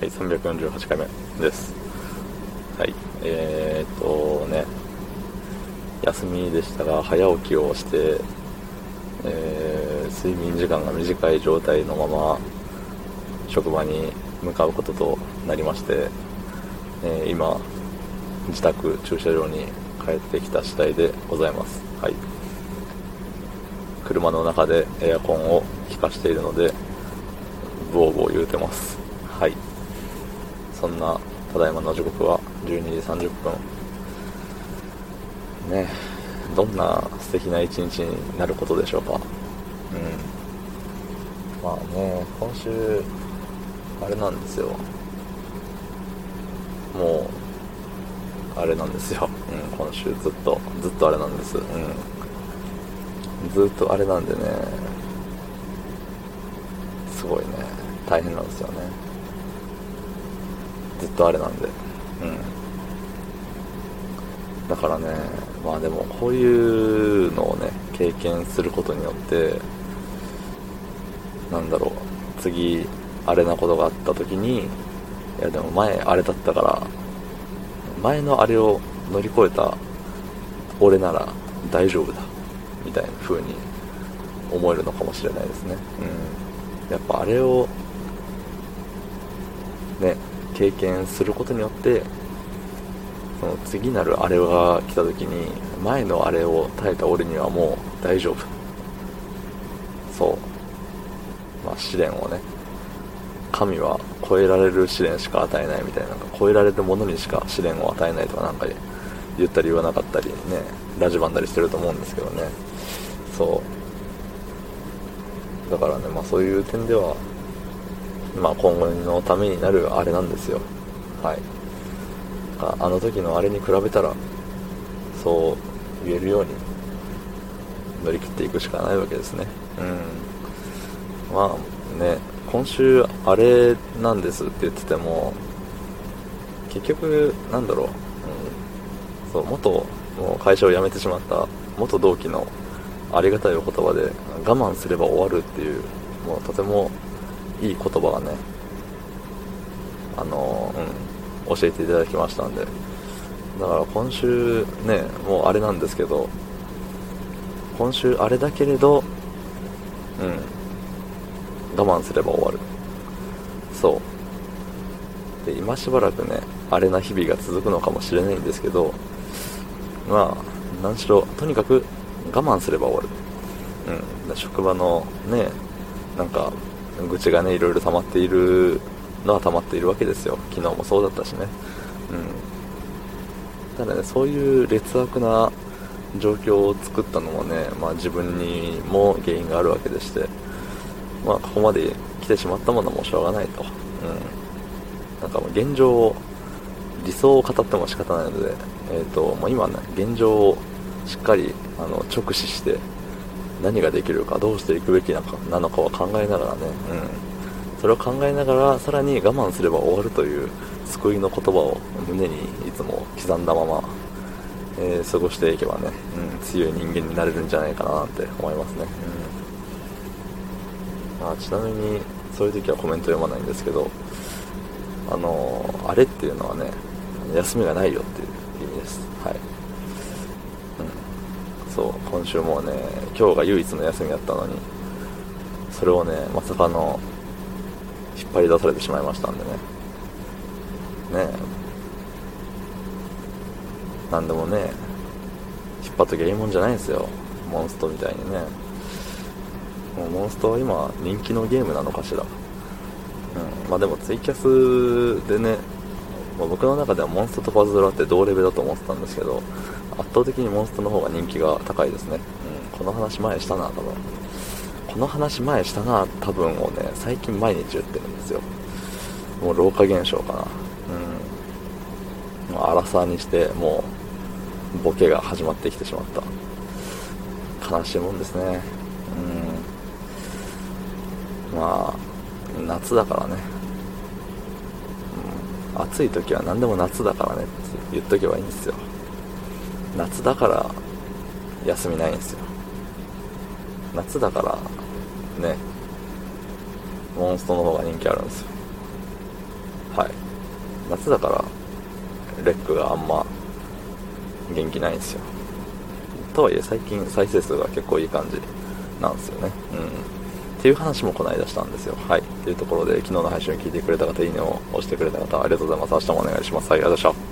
はい、348回目です。はい、えーっとね、休みでしたが、早起きをして、えー睡眠時間が短い状態のまま、職場に向かうこととなりまして、えー今、自宅駐車場に帰ってきた次第でございます。はい。車の中でエアコンを効かしているので、ボーボー言うてます。はい。そんな、ただいまの時刻は12時30分。ねどんな素敵な一日になることでしょうか。うん。まあね、今週、あれなんですよ。もう、あれなんですよ。うん、今週ずっと、ずっとあれなんです。うん。ずっとあれなんでね、すごいね、大変なんですよね。ずっとあれなんで。うん。だからね、まあでもこういうのをね、経験することによって、なんだろう、次、あれなことがあった時に、いやでも前あれだったから、前のあれを乗り越えた俺なら大丈夫だ、みたいな風に思えるのかもしれないですね。うん。やっぱあれを、経験することによって、その次なるあれが来た時に、前のあれを耐えた俺にはもう大丈夫。そう。まあ試練をね、神は超えられる試練しか与えないみたいな、なんか超えられるものにしか試練を与えないとかなんか言ったり言わなかったりね、ラジバンだりしてると思うんですけどね。そう。だからね、まあそういう点では、まあ今後のためになるあれなんですよ。はい。あの時のあれに比べたら、そう言えるように乗り切っていくしかないわけですね。うん。まあね、今週あれなんですって言ってても、結局、なんだろう、うん、そう、元、もう会社を辞めてしまった元同期のありがたいお言葉で、我慢すれば終わるっていう、もうとてもいい言葉がね、あの、うん、教えていただきましたんで、だから今週ね、もうあれなんですけど、今週あれだけれど、うん、我慢すれば終わる。そう。で、今しばらくね、あれな日々が続くのかもしれないんですけど、まあ、何しろ、とにかく我慢すれば終わる。うん。職場のね、なんか、愚痴がね、いろいろ溜まっているのは溜まっているわけですよ。昨日もそうだったしね。うん。ただね、そういう劣悪な状況を作ったのもね、まあ自分にも原因があるわけでして、まあここまで来てしまったものもしょうがないと。うん。なんかもう現状を、理想を語っても仕方ないので、えっ、と、もう今ね、現状をしっかり、あの、直視して、何ができるか、どうしていくべきなのかなのかは考えながらね、うん。それを考えながら、さらに我慢すれば終わるという救いの言葉を胸にいつも刻んだまま、えー過ごしていけばね、うん、強い人間になれるんじゃないかなって思いますね。うん。あちなみに、そういう時はコメント読まないんですけど、あのーあれっていうのはね、休みがないよっていう意味です。はい。そう、今週もね、今日が唯一の休みだったのに、それをね、まさかの、引っ張り出されてしまいましたんでね。ねえ。なんでもね、引っ張っときゃいいもんじゃないんですよ。モンストみたいにね。もうモンストは今人気のゲームなのかしら。うん。まあでもツイキャスでね、まあ僕の中ではモンストとパズドラって同レベルだと思ってたんですけど、圧倒的にモンストの方が人気が高いですね。うん。この話前したな、多分。この話前したな、多分をね、最近毎日言ってるんですよ。もう老化現象かな。うん。もう荒さにして、もう、ボケが始まってきてしまった。悲しいもんですね。うん。まあ、夏だからね。暑い時は何でも夏だからねって言っとけばいいんですよ。夏だから、休みないんですよ。夏だから、ね、モンストの方が人気あるんですよ。はい夏だからレックがあんま元気ないんですよとはいえ最近再生数が結構いい感じなんですよねうんっていう話もこの間したんですよ。はい。というところで昨日の配信を聞いてくれた方いいねを押してくれた方ありがとうございます。明日もお願いします。はい。ありがとうございました。